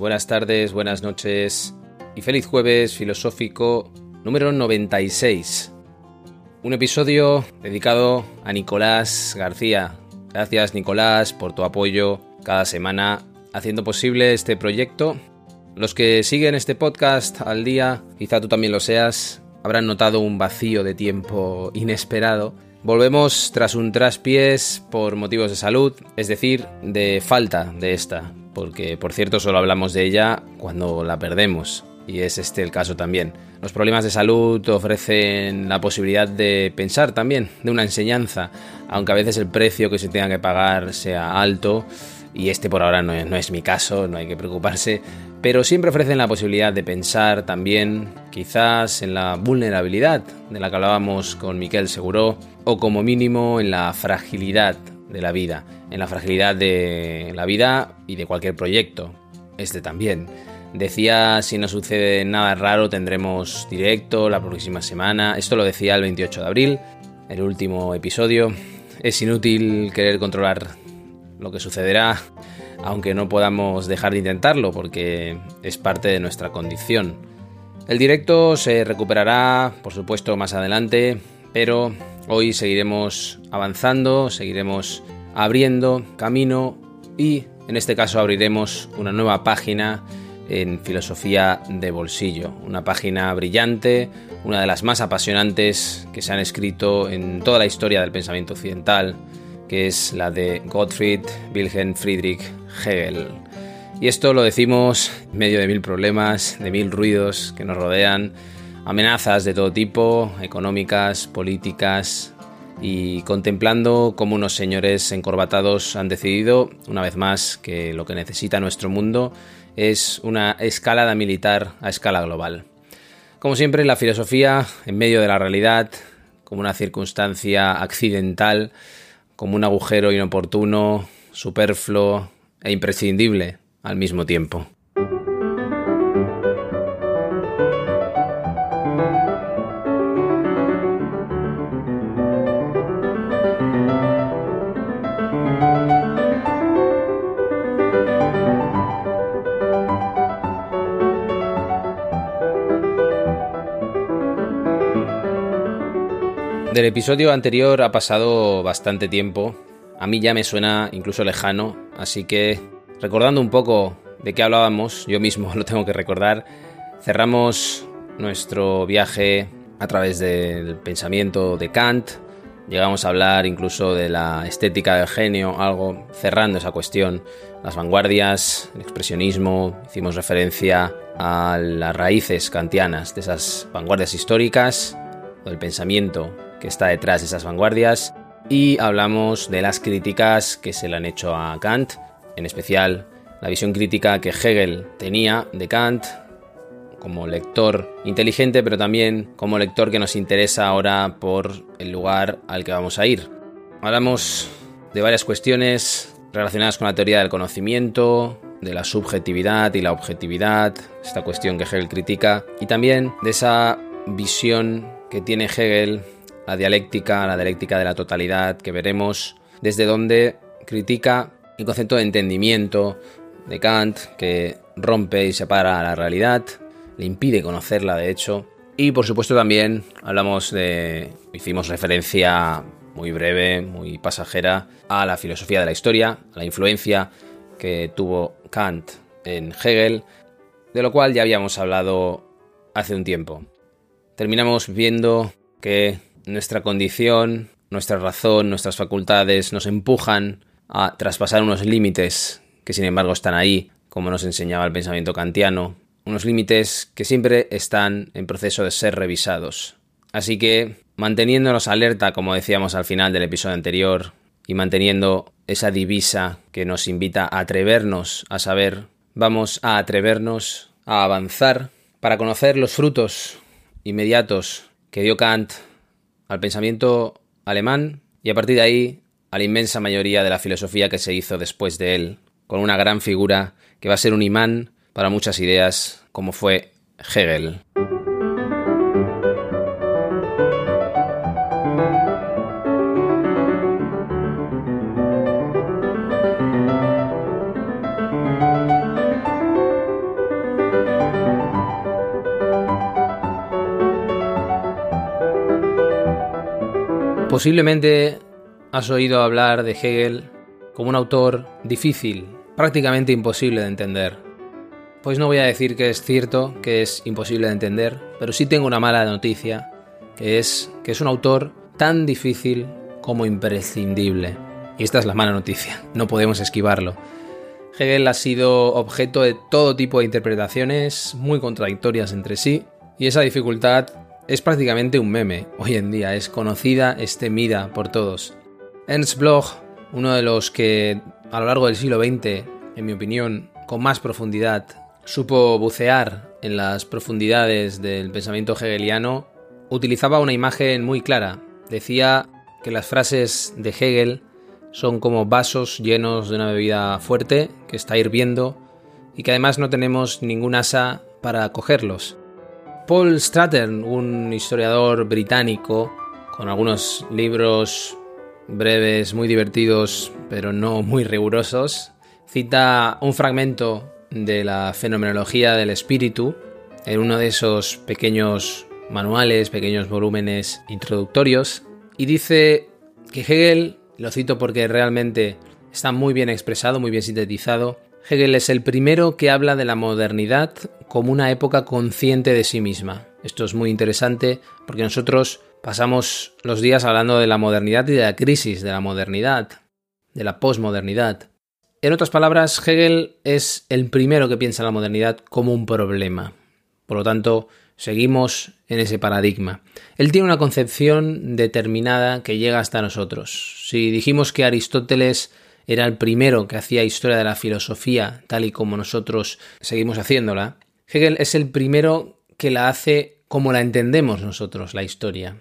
Buenas tardes, buenas noches y feliz jueves filosófico número 96. Un episodio dedicado a Nicolás García. Gracias Nicolás por tu apoyo cada semana haciendo posible este proyecto. Los que siguen este podcast al día, quizá tú también lo seas, habrán notado un vacío de tiempo inesperado. Volvemos tras un traspiés por motivos de salud, es decir, de falta de esta, porque por cierto solo hablamos de ella cuando la perdemos, y es este el caso también. Los problemas de salud ofrecen la posibilidad de pensar también, de una enseñanza, aunque a veces el precio que se tenga que pagar sea alto, y este por ahora no es, no es mi caso, no hay que preocuparse, pero siempre ofrecen la posibilidad de pensar también quizás en la vulnerabilidad de la que hablábamos con Miquel Seguro, o como mínimo en la fragilidad de la vida, en la fragilidad de la vida y de cualquier proyecto, este también. Decía, si no sucede nada raro, tendremos directo la próxima semana. Esto lo decía el 28 de abril, el último episodio. Es inútil querer controlar lo que sucederá, aunque no podamos dejar de intentarlo, porque es parte de nuestra condición. El directo se recuperará, por supuesto, más adelante, pero hoy seguiremos avanzando, seguiremos abriendo camino y en este caso abriremos una nueva página en filosofía de bolsillo, una página brillante, una de las más apasionantes que se han escrito en toda la historia del pensamiento occidental, que es la de Gottfried Wilhelm Friedrich Hegel. Y esto lo decimos en medio de mil problemas, de mil ruidos que nos rodean, amenazas de todo tipo, económicas, políticas, y contemplando cómo unos señores encorbatados han decidido, una vez más, que lo que necesita nuestro mundo es una escalada militar a escala global. Como siempre, la filosofía, en medio de la realidad, como una circunstancia accidental, como un agujero inoportuno, superfluo e imprescindible al mismo tiempo. Del episodio anterior ha pasado bastante tiempo. A mí ya me suena incluso lejano, así que recordando un poco de qué hablábamos, yo mismo lo tengo que recordar, cerramos nuestro viaje a través del pensamiento de Kant, llegamos a hablar incluso de la estética del genio, algo cerrando esa cuestión, las vanguardias, el expresionismo, hicimos referencia a las raíces kantianas de esas vanguardias históricas, del pensamiento que está detrás de esas vanguardias y hablamos de las críticas que se le han hecho a Kant, en especial la visión crítica que Hegel tenía de Kant como lector inteligente, pero también como lector que nos interesa ahora por el lugar al que vamos a ir. Hablamos de varias cuestiones relacionadas con la teoría del conocimiento, de la subjetividad y la objetividad, esta cuestión que Hegel critica, y también de esa visión que tiene Hegel la dialéctica, la dialéctica de la totalidad, que veremos desde donde critica el concepto de entendimiento de Kant, que rompe y separa la realidad, le impide conocerla de hecho, y por supuesto también hablamos de, hicimos referencia muy breve, muy pasajera, a la filosofía de la historia, a la influencia que tuvo Kant en Hegel, de lo cual ya habíamos hablado hace un tiempo. Terminamos viendo que nuestra condición, nuestra razón, nuestras facultades nos empujan a traspasar unos límites que sin embargo están ahí, como nos enseñaba el pensamiento kantiano, unos límites que siempre están en proceso de ser revisados, Así que, manteniéndonos alerta, como decíamos al final del episodio anterior, y manteniendo esa divisa que nos invita a atrevernos a saber, vamos a atrevernos a avanzar para conocer los frutos inmediatos que dio Kant al pensamiento alemán y a partir de ahí a la inmensa mayoría de la filosofía que se hizo después de él, con una gran figura que va a ser un imán para muchas ideas como fue Hegel. Posiblemente has oído hablar de Hegel como un autor difícil, prácticamente imposible de entender. Pues no voy a decir que es cierto que es imposible de entender, pero sí tengo una mala noticia, que es que es un autor tan difícil como imprescindible. Y esta es la mala noticia, no podemos esquivarlo. Hegel ha sido objeto de todo tipo de interpretaciones muy contradictorias entre sí, y esa dificultad es prácticamente un meme hoy en día, es conocida, es temida por todos. Ernst Bloch, uno de los que a lo largo del siglo XX, en mi opinión, con más profundidad, supo bucear en las profundidades del pensamiento hegeliano, utilizaba una imagen muy clara. Decía que las frases de Hegel son como vasos llenos de una bebida fuerte que está hirviendo y que además no tenemos ningún asa para cogerlos. Paul Stratton, un historiador británico con algunos libros breves, muy divertidos, pero no muy rigurosos, cita un fragmento de la fenomenología del espíritu en uno de esos pequeños manuales, pequeños volúmenes introductorios, y dice que Hegel, lo cito porque realmente está muy bien expresado, muy bien sintetizado, Hegel es el primero que habla de la modernidad como una época consciente de sí misma. Esto es muy interesante porque nosotros pasamos los días hablando de la modernidad y de la crisis de la modernidad, de la posmodernidad. En otras palabras, Hegel es el primero que piensa la modernidad como un problema. Por lo tanto, seguimos en ese paradigma. Él tiene una concepción determinada que llega hasta nosotros. Si dijimos que Aristóteles era el primero que hacía historia de la filosofía tal y como nosotros seguimos haciéndola, Hegel es el primero que la hace como la entendemos nosotros, la historia.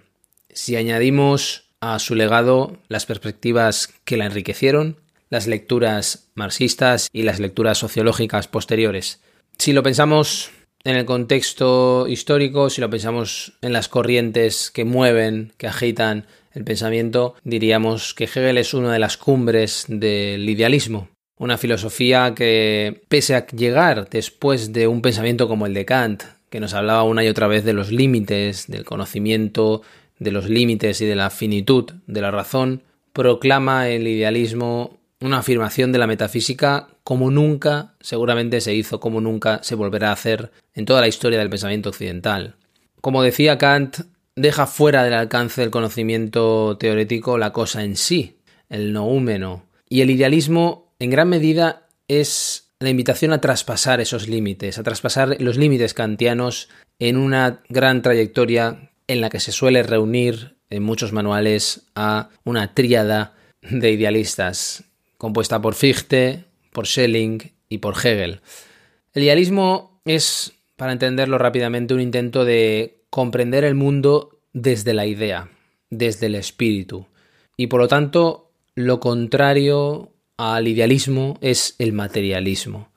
Si añadimos a su legado las perspectivas que la enriquecieron, las lecturas marxistas y las lecturas sociológicas posteriores. Si lo pensamos en el contexto histórico, si lo pensamos en las corrientes que mueven, que agitan el pensamiento, diríamos que Hegel es una de las cumbres del idealismo. Una filosofía que, pese a llegar después de un pensamiento como el de Kant, que nos hablaba una y otra vez de los límites, del conocimiento, de los límites y de la finitud de la razón, proclama el idealismo una afirmación de la metafísica como nunca seguramente se hizo, como nunca se volverá a hacer en toda la historia del pensamiento occidental. Como decía Kant, deja fuera del alcance del conocimiento teórico la cosa en sí, el noúmeno. Y el idealismo, en gran medida, es la invitación a traspasar esos límites, a traspasar los límites kantianos en una gran trayectoria en la que se suele reunir en muchos manuales a una tríada de idealistas, compuesta por Fichte, por Schelling y por Hegel. El idealismo es, para entenderlo rápidamente, un intento de comprender el mundo desde la idea, desde el espíritu. Y por lo tanto, lo contrario al idealismo es el materialismo.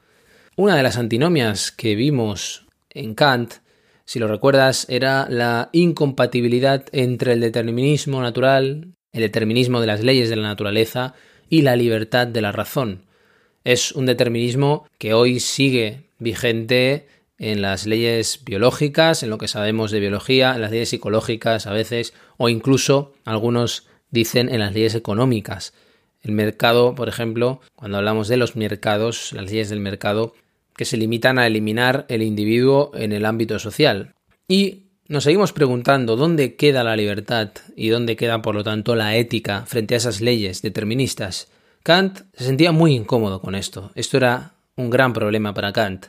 Una de las antinomias que vimos en Kant, si lo recuerdas, era la incompatibilidad entre el determinismo natural, el determinismo de las leyes de la naturaleza y la libertad de la razón. Es un determinismo que hoy sigue vigente en las leyes biológicas, en lo que sabemos de biología, en las leyes psicológicas a veces, o incluso algunos dicen en las leyes económicas. El mercado, por ejemplo, cuando hablamos de los mercados, las leyes del mercado, que se limitan a eliminar el individuo en el ámbito social. Y nos seguimos preguntando dónde queda la libertad y dónde queda, por lo tanto, la ética frente a esas leyes deterministas. Kant se sentía muy incómodo con esto. Esto era un gran problema para Kant.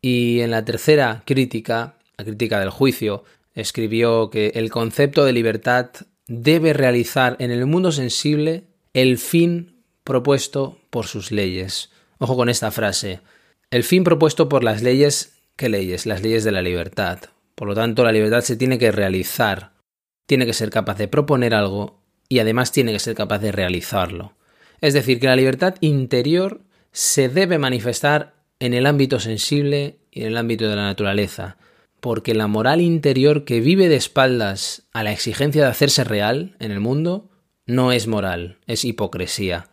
Y en la tercera crítica, la crítica del juicio, escribió que el concepto de libertad debe realizar en el mundo sensible el fin propuesto por sus leyes. Ojo con esta frase. El fin propuesto por las leyes, ¿qué leyes? Las leyes de la libertad. Por lo tanto, la libertad se tiene que realizar, tiene que ser capaz de proponer algo y además tiene que ser capaz de realizarlo. Es decir, que la libertad interior se debe manifestar en el ámbito sensible y en el ámbito de la naturaleza, porque la moral interior que vive de espaldas a la exigencia de hacerse real en el mundo no es moral, es hipocresía.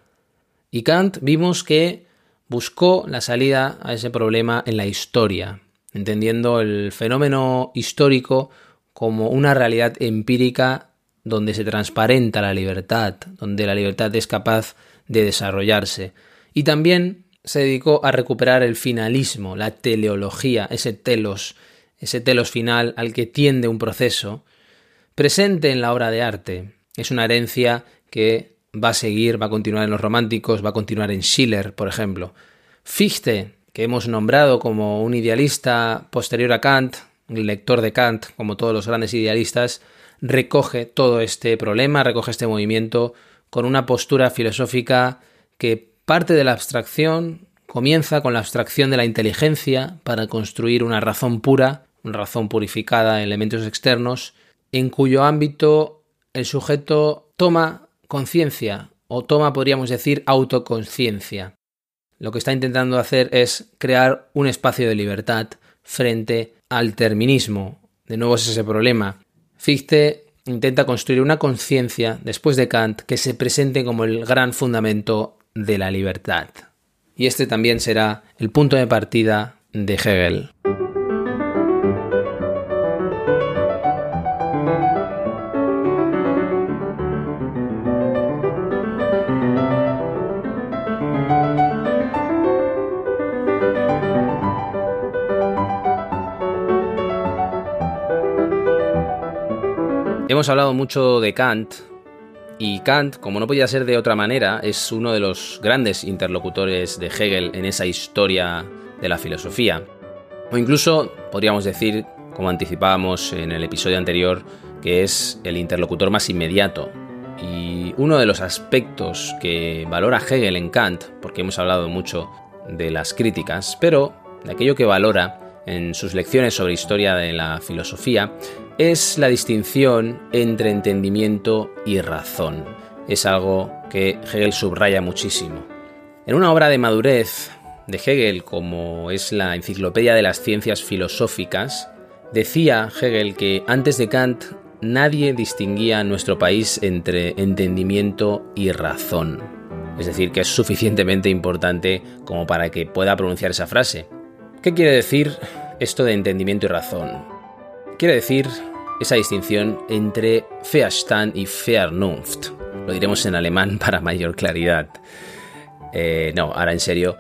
Y Kant vimos que buscó la salida a ese problema en la historia, entendiendo el fenómeno histórico como una realidad empírica donde se transparenta la libertad, donde la libertad es capaz de desarrollarse. Y también se dedicó a recuperar el finalismo, la teleología, ese telos, ese telos final al que tiende un proceso, presente en la obra de arte. Es una herencia que va a seguir, va a continuar en los románticos, va a continuar en Schiller, por ejemplo. Fichte, que hemos nombrado como un idealista posterior a Kant, un lector de Kant, como todos los grandes idealistas, recoge todo este problema, recoge este movimiento con una postura filosófica que parte de la abstracción, comienza con la abstracción de la inteligencia para construir una razón pura, una razón purificada en elementos externos, en cuyo ámbito el sujeto toma conciencia o toma, podríamos decir, autoconciencia. Lo que está intentando hacer es crear un espacio de libertad frente al terminismo. De nuevo es ese problema. Fichte intenta construir una conciencia, después de Kant, que se presente como el gran fundamento de la libertad. Y este también será el punto de partida de Hegel. Hemos hablado mucho de Kant y Kant, como no podía ser de otra manera, es uno de los grandes interlocutores de Hegel en esa historia de la filosofía. O incluso podríamos decir, como anticipábamos en el episodio anterior, que es el interlocutor más inmediato. Y uno de los aspectos que valora Hegel en Kant, porque hemos hablado mucho de las críticas, pero de aquello que valora en sus lecciones sobre historia de la filosofía, es la distinción entre entendimiento y razón. Es algo que Hegel subraya muchísimo. En una obra de madurez de Hegel, como es la Enciclopedia de las Ciencias Filosóficas, decía Hegel que antes de Kant nadie distinguía nuestro país entre entendimiento y razón. Es decir, que es suficientemente importante como para que pueda pronunciar esa frase. ¿Qué quiere decir esto de entendimiento y razón? Quiere decir esa distinción entre Verstand y Vernunft. Lo diremos en alemán para mayor claridad. Eh, no, ahora en serio.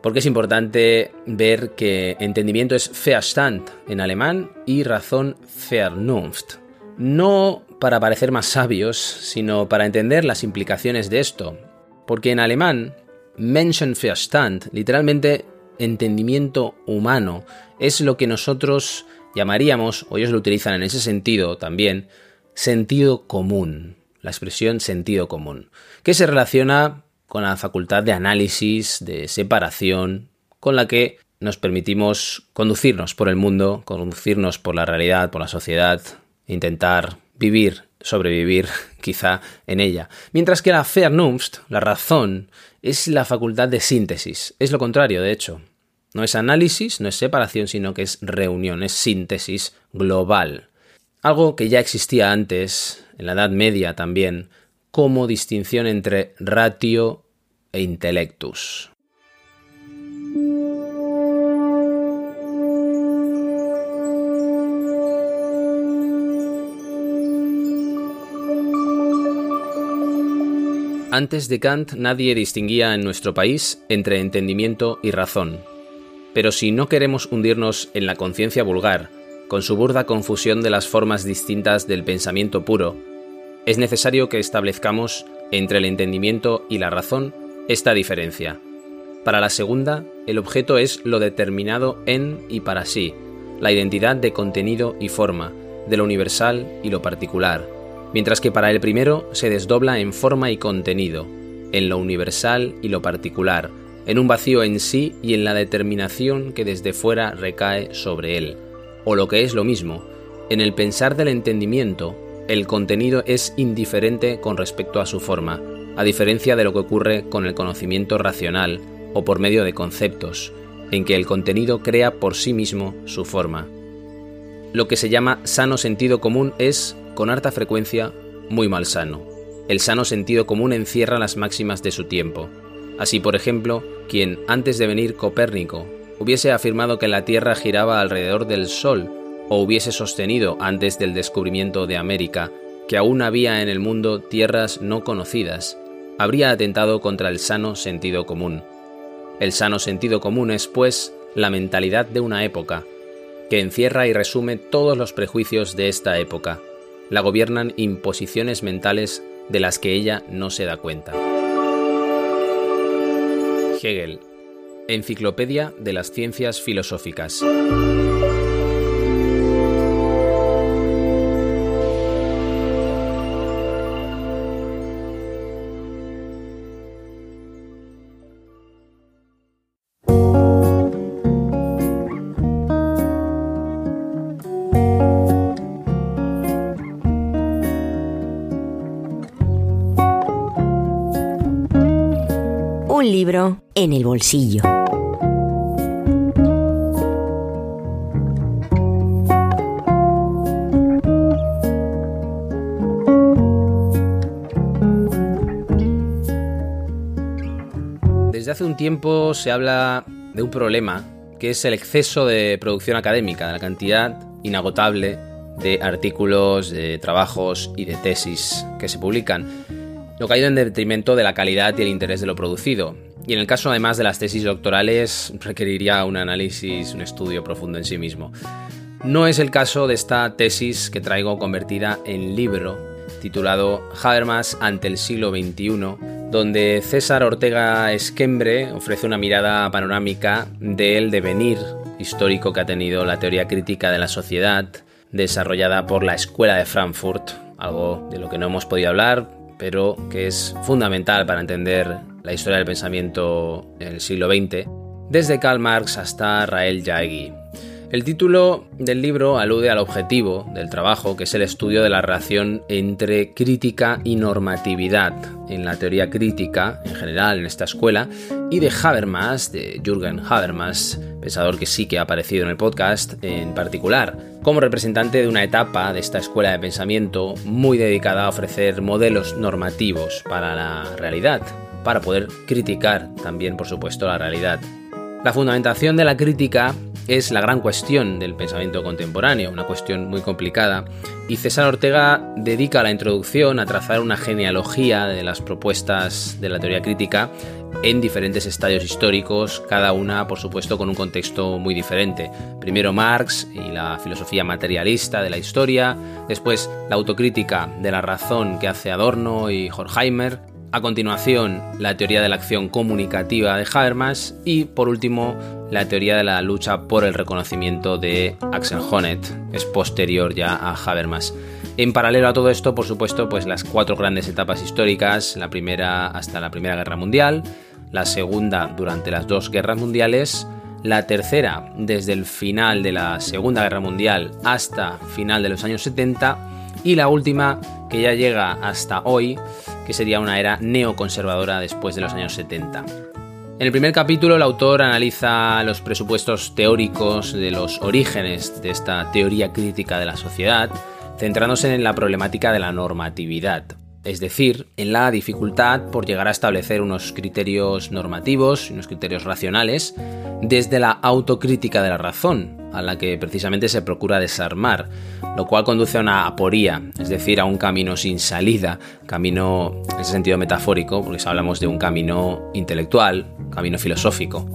Porque es importante ver que entendimiento es Verstand en alemán y razón Vernunft. No para parecer más sabios, sino para entender las implicaciones de esto. Porque en alemán, Menschenverstand, literalmente entendimiento humano, es lo que nosotros llamaríamos, o ellos lo utilizan en ese sentido también, sentido común, la expresión sentido común, que se relaciona con la facultad de análisis, de separación, con la que nos permitimos conducirnos por el mundo, conducirnos por la realidad, por la sociedad, intentar vivir, sobrevivir quizá en ella. Mientras que la Vernunft, la razón, es la facultad de síntesis, es lo contrario, de hecho. No es análisis, no es separación, sino que es reunión, es síntesis global. Algo que ya existía antes, en la Edad Media también, como distinción entre ratio e intellectus. Antes de Kant nadie distinguía en nuestro país entre entendimiento y razón. Pero si no queremos hundirnos en la conciencia vulgar, con su burda confusión de las formas distintas del pensamiento puro, es necesario que establezcamos entre el entendimiento y la razón esta diferencia. Para la segunda, el objeto es lo determinado en y para sí, la identidad de contenido y forma, de lo universal y lo particular, mientras que para el primero se desdobla en forma y contenido, en lo universal y lo particular, en un vacío en sí y en la determinación que desde fuera recae sobre él, o lo que es lo mismo, en el pensar del entendimiento, el contenido es indiferente con respecto a su forma, a diferencia de lo que ocurre con el conocimiento racional o por medio de conceptos, en que el contenido crea por sí mismo su forma. Lo que se llama sano sentido común es, con harta frecuencia, muy malsano. El sano sentido común encierra las máximas de su tiempo. Así, por ejemplo, quien antes de venir Copérnico hubiese afirmado que la Tierra giraba alrededor del Sol o hubiese sostenido antes del descubrimiento de América que aún había en el mundo tierras no conocidas, habría atentado contra el sano sentido común. El sano sentido común es, pues, la mentalidad de una época, que encierra y resume todos los prejuicios de esta época. La gobiernan imposiciones mentales de las que ella no se da cuenta. Hegel, Enciclopedia de las Ciencias Filosóficas. En el bolsillo. Desde hace un tiempo se habla de un problema que es el exceso de producción académica, de la cantidad inagotable de artículos, de trabajos y de tesis que se publican lo que ha ido en detrimento de la calidad y el interés de lo producido. Y en el caso además de las tesis doctorales requeriría un análisis, un estudio profundo en sí mismo. No es el caso de esta tesis que traigo convertida en libro titulado Habermas ante el siglo XXI, donde César Ortega Esquembre ofrece una mirada panorámica del devenir histórico que ha tenido la teoría crítica de la sociedad desarrollada por la Escuela de Frankfurt, algo de lo que no hemos podido hablar pero que es fundamental para entender la historia del pensamiento en el siglo XX, desde Karl Marx hasta Rael Jaegui. El título del libro alude al objetivo del trabajo, que es el estudio de la relación entre crítica y normatividad en la teoría crítica en general en esta escuela y de Habermas, de Jürgen Habermas, pensador que sí que ha aparecido en el podcast en particular, como representante de una etapa de esta escuela de pensamiento muy dedicada a ofrecer modelos normativos para la realidad, para poder criticar también, por supuesto, la realidad. La fundamentación de la crítica es la gran cuestión del pensamiento contemporáneo, una cuestión muy complicada, y César Ortega dedica la introducción a trazar una genealogía de las propuestas de la teoría crítica en diferentes estadios históricos, cada una por supuesto con un contexto muy diferente. Primero Marx y la filosofía materialista de la historia, después la autocrítica de la razón que hace Adorno y Horkheimer, a continuación, la teoría de la acción comunicativa de Habermas y, por último, la teoría de la lucha por el reconocimiento de Axel Honneth, es posterior ya a Habermas. En paralelo a todo esto, por supuesto, pues las cuatro grandes etapas históricas, la primera hasta la Primera Guerra Mundial, la segunda durante las dos guerras mundiales, la tercera desde el final de la Segunda Guerra Mundial hasta final de los años 70 y la última que ya llega hasta hoy que sería una era neoconservadora después de los años 70. En el primer capítulo el autor analiza los presupuestos teóricos de los orígenes de esta teoría crítica de la sociedad, centrándose en la problemática de la normatividad, es decir, en la dificultad por llegar a establecer unos criterios normativos, unos criterios racionales, desde la autocrítica de la razón, a la que precisamente se procura desarmar, lo cual conduce a una aporía, es decir, a un camino sin salida, camino en ese sentido metafórico, porque hablamos de un camino intelectual, camino filosófico.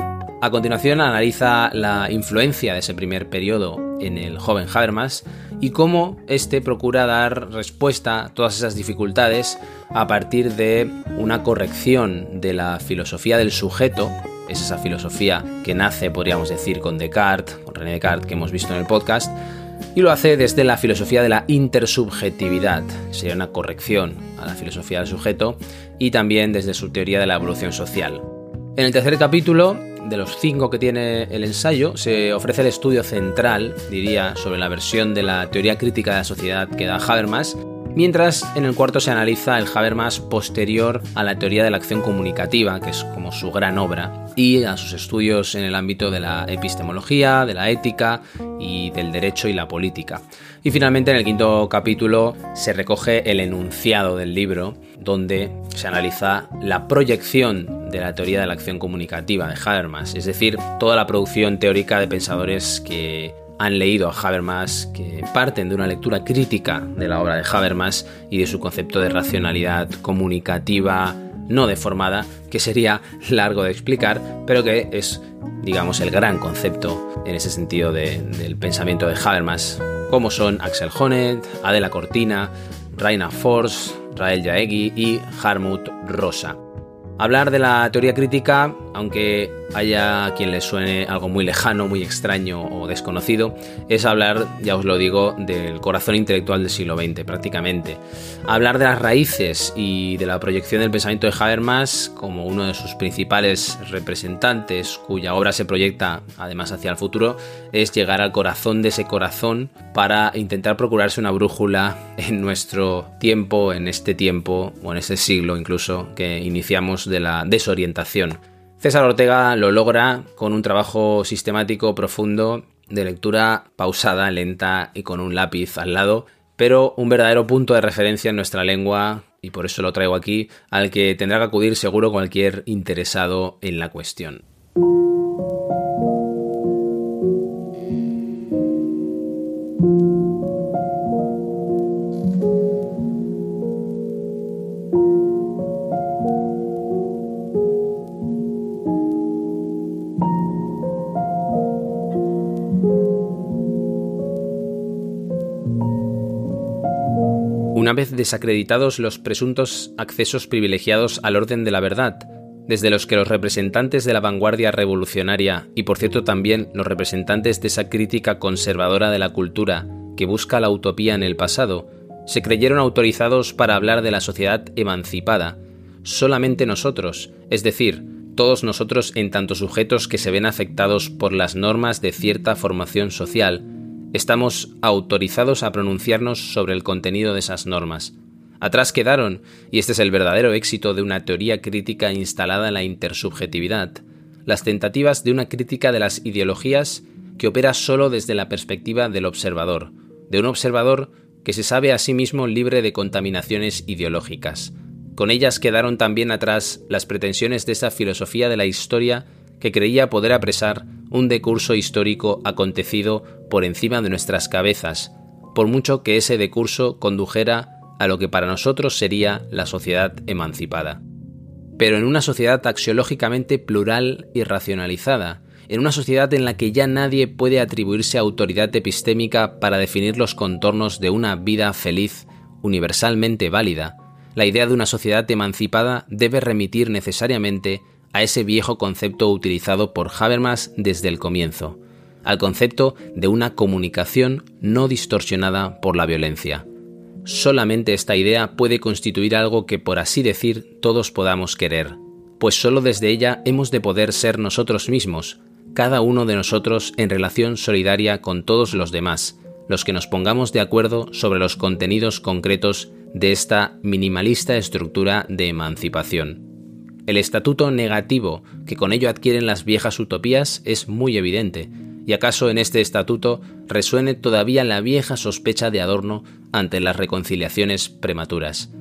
A continuación analiza la influencia de ese primer periodo en el joven Habermas y cómo éste procura dar respuesta a todas esas dificultades a partir de una corrección de la filosofía del sujeto es esa filosofía que nace, podríamos decir, con Descartes, con René Descartes, que hemos visto en el podcast, y lo hace desde la filosofía de la intersubjetividad, sería una corrección a la filosofía del sujeto, y también desde su teoría de la evolución social. En el tercer capítulo, de los cinco que tiene el ensayo, se ofrece el estudio central, diría, sobre la versión de la teoría crítica de la sociedad que da Habermas, mientras en el cuarto se analiza el Habermas posterior a la teoría de la acción comunicativa, que es como su gran obra, y a sus estudios en el ámbito de la epistemología, de la ética y del derecho y la política. Y finalmente en el quinto capítulo se recoge el enunciado del libro, donde se analiza la proyección de la teoría de la acción comunicativa de Habermas, es decir, toda la producción teórica de pensadores que han leído a Habermas, que parten de una lectura crítica de la obra de Habermas y de su concepto de racionalidad comunicativa no deformada, que sería largo de explicar, pero que es, digamos, el gran concepto en ese sentido del pensamiento de Habermas, como son Axel Honneth, Adela Cortina, Raina Force, Rael Jaegui y Harmut Rosa. Hablar de la teoría crítica, aunque haya quien le suene algo muy lejano, muy extraño o desconocido, es hablar, ya os lo digo, del corazón intelectual del siglo XX, prácticamente. Hablar de las raíces y de la proyección del pensamiento de Habermas como uno de sus principales representantes, cuya obra se proyecta además hacia el futuro, es llegar al corazón de ese corazón para intentar procurarse una brújula en nuestro tiempo, en este tiempo o en este siglo incluso que iniciamos de la desorientación. César Ortega lo logra con un trabajo sistemático, profundo, de lectura pausada, lenta y con un lápiz al lado, pero un verdadero punto de referencia en nuestra lengua, y por eso lo traigo aquí, al que tendrá que acudir seguro cualquier interesado en la cuestión. Una vez desacreditados los presuntos accesos privilegiados al orden de la verdad, desde los que los representantes de la vanguardia revolucionaria y por cierto también los representantes de esa crítica conservadora de la cultura que busca la utopía en el pasado, se creyeron autorizados para hablar de la sociedad emancipada, solamente nosotros, es decir, todos nosotros en tanto sujetos que se ven afectados por las normas de cierta formación social, Estamos autorizados a pronunciarnos sobre el contenido de esas normas. Atrás quedaron, y este es el verdadero éxito de una teoría crítica instalada en la intersubjetividad, las tentativas de una crítica de las ideologías que opera solo desde la perspectiva del observador, de un observador que se sabe a sí mismo libre de contaminaciones ideológicas. Con ellas quedaron también atrás las pretensiones de esa filosofía de la historia que creía poder apresar un decurso histórico acontecido por encima de nuestras cabezas, por mucho que ese decurso condujera a lo que para nosotros sería la sociedad emancipada. Pero en una sociedad axiológicamente plural y racionalizada, en una sociedad en la que ya nadie puede atribuirse autoridad epistémica para definir los contornos de una vida feliz universalmente válida, la idea de una sociedad emancipada debe remitir necesariamente a ese viejo concepto utilizado por Habermas desde el comienzo, al concepto de una comunicación no distorsionada por la violencia. Solamente esta idea puede constituir algo que, por así decir, todos podamos querer, pues solo desde ella hemos de poder ser nosotros mismos, cada uno de nosotros en relación solidaria con todos los demás, los que nos pongamos de acuerdo sobre los contenidos concretos de esta minimalista estructura de emancipación. El estatuto negativo que con ello adquieren las viejas utopías es muy evidente, y acaso en este estatuto resuene todavía la vieja sospecha de Adorno ante las reconciliaciones prematuras.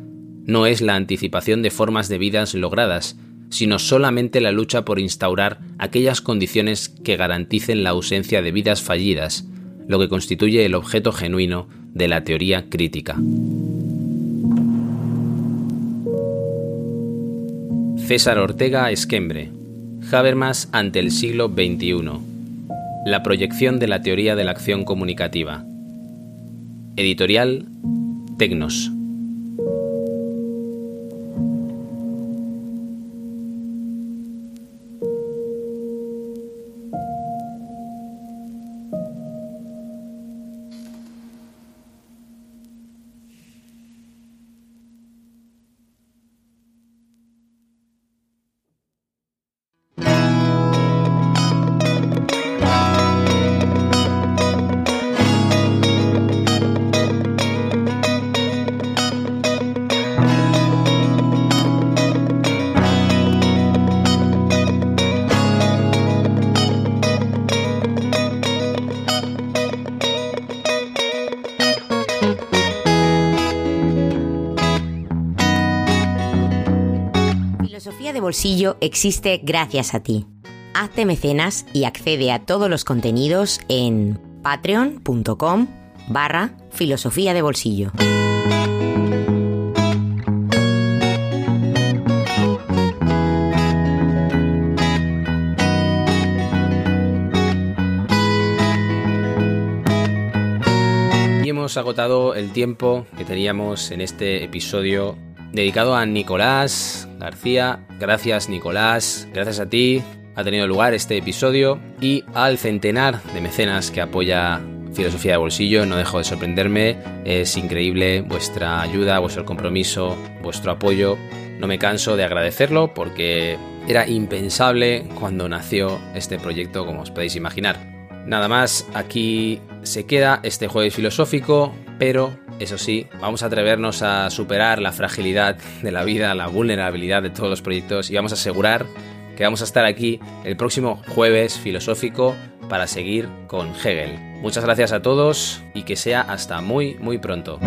No es la anticipación de formas de vidas logradas, sino solamente la lucha por instaurar aquellas condiciones que garanticen la ausencia de vidas fallidas, lo que constituye el objeto genuino de la teoría crítica. César Ortega Esquembre. Habermas ante el siglo XXI. La proyección de la teoría de la acción comunicativa. Editorial Tecnos. Bolsillo existe gracias a ti. Hazte mecenas y accede a todos los contenidos en patreon.com barra filosofía de bolsillo. agotado el tiempo que teníamos en este episodio dedicado a Nicolás García. Gracias Nicolás, gracias a ti ha tenido lugar este episodio y al centenar de mecenas que apoya Filosofía de Bolsillo. No dejo de sorprenderme, es increíble vuestra ayuda, vuestro compromiso, vuestro apoyo. No me canso de agradecerlo porque era impensable cuando nació este proyecto, como os podéis imaginar. Nada más, aquí se queda este jueves filosófico, pero eso sí, vamos a atrevernos a superar la fragilidad de la vida, la vulnerabilidad de todos los proyectos y vamos a asegurar que vamos a estar aquí el próximo jueves filosófico para seguir con Hegel. Muchas gracias a todos y que sea hasta muy muy pronto.